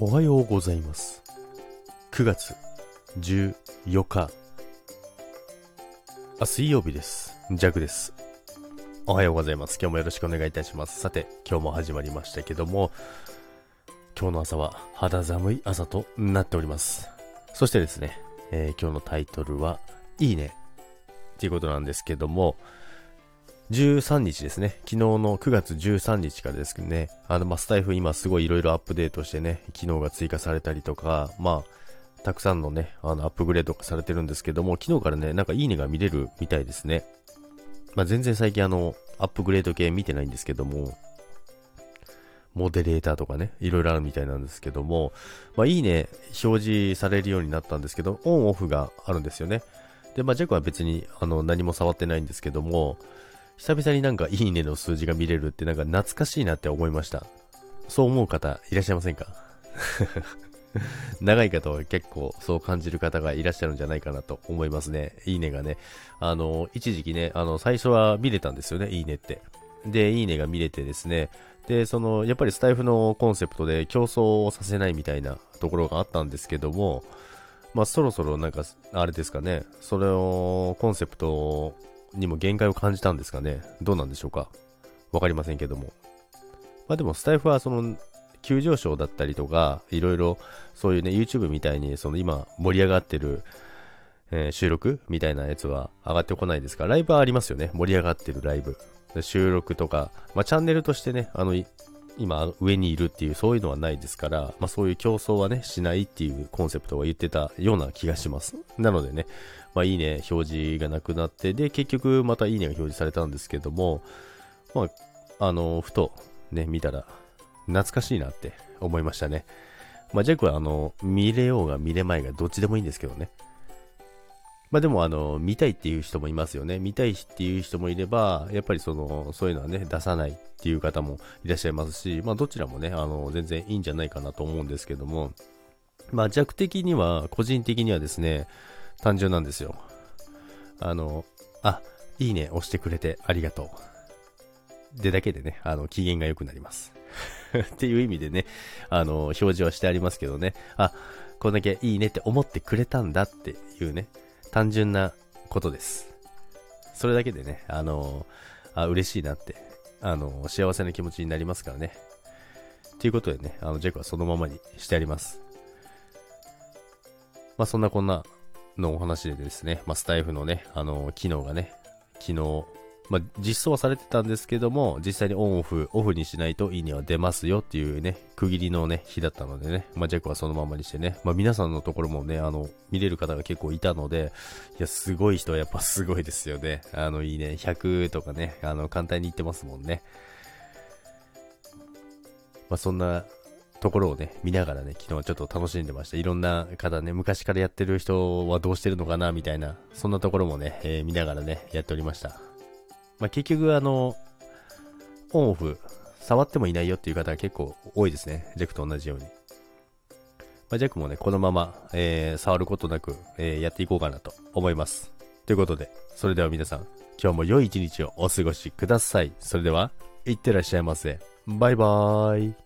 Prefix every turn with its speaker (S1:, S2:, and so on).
S1: おはようございます。9月14日。あ、水曜日です。ジャクです。おはようございます。今日もよろしくお願いいたします。さて、今日も始まりましたけども、今日の朝は肌寒い朝となっております。そしてですね、えー今日のタイトルは、いいね。っていうことなんですけども、13日ですね。昨日の9月13日からですけどね。あの、ま、スタイフ今すごいいろいろアップデートしてね、機能が追加されたりとか、まあ、たくさんのね、あの、アップグレードがされてるんですけども、昨日からね、なんかいいねが見れるみたいですね。まあ、全然最近あの、アップグレード系見てないんですけども、モデレーターとかね、いろいろあるみたいなんですけども、まあ、いいね、表示されるようになったんですけど、オンオフがあるんですよね。で、まあ、ジャックは別に、あの、何も触ってないんですけども、久々になんかいいねの数字が見れるってなんか懐かしいなって思いました。そう思う方いらっしゃいませんか？長い方は結構そう感じる方がいらっしゃるんじゃないかなと思いますね。いいねがね。あの、一時期ね、あの、最初は見れたんですよね、いいねって。で、いいねが見れてですね。で、その、やっぱりスタイフのコンセプトで競争をさせないみたいなところがあったんですけども、まあそろそろなんか、あれですかね、それを、コンセプトにも限界を感じたんですかね。どうなんでしょうか。わかりませんけども。まあでもスタイフはその、急上昇だったりとか、いろいろ、そういうね、YouTube みたいに、その今盛り上がってる、えー収録みたいなやつは上がってこないですから、ライブはありますよね。盛り上がってるライブ。収録とか、まあチャンネルとしてね、あの、今上にいるっていうそういうのはないですから、まあそういう競争はね、しないっていうコンセプトを言ってたような気がします。なのでね、まあいいね表示がなくなって、で、結局またいいねが表示されたんですけども、まあ、あの、ふとね、見たら懐かしいなって思いましたね。まあジャックはあの、見れようが見れまいがどっちでもいいんですけどね。まあでもあの、見たいっていう人もいますよね。見たいっていう人もいれば、やっぱりその、そういうのはね、出さないっていう方もいらっしゃいますし、まあどちらもね、あの、全然いいんじゃないかなと思うんですけども、まあ弱的には、個人的にはですね、単純なんですよ。あの、あ、いいね、押してくれてありがとう。でだけでね、あの、機嫌が良くなります。っていう意味でね、あの、表示はしてありますけどね、あ、こんだけいいねって思ってくれたんだっていうね、単純なことです。それだけでね、あの、あ、嬉しいなって、あの、幸せな気持ちになりますからね。ということでね、あの、ジェクはそのままにしてあります。まあ、そんなこんなのお話でですね、まあ、スタイフのね、あの、機能がね、昨日、まあ、実装はされてたんですけども、実際にオンオフ、オフにしないといいねは出ますよっていうね、区切りのね、日だったのでね、まあ、ジャックはそのままにしてね、まあ、皆さんのところもね、あの、見れる方が結構いたので、いや、すごい人はやっぱすごいですよね。あの、いいね、100とかね、あの、簡単に言ってますもんね。まあ、そんなところをね、見ながらね、昨日はちょっと楽しんでました。いろんな方ね、昔からやってる人はどうしてるのかな、みたいな、そんなところもね、えー見ながらね、やっておりました。まあ、結局、あの、オンオフ、触ってもいないよっていう方が結構多いですね。ジャックと同じように。まあ、ジャックもね、このまま、えー触ることなく、えーやっていこうかなと思います。ということで、それでは皆さん、今日も良い一日をお過ごしください。それでは、いってらっしゃいませ。バイバーイ。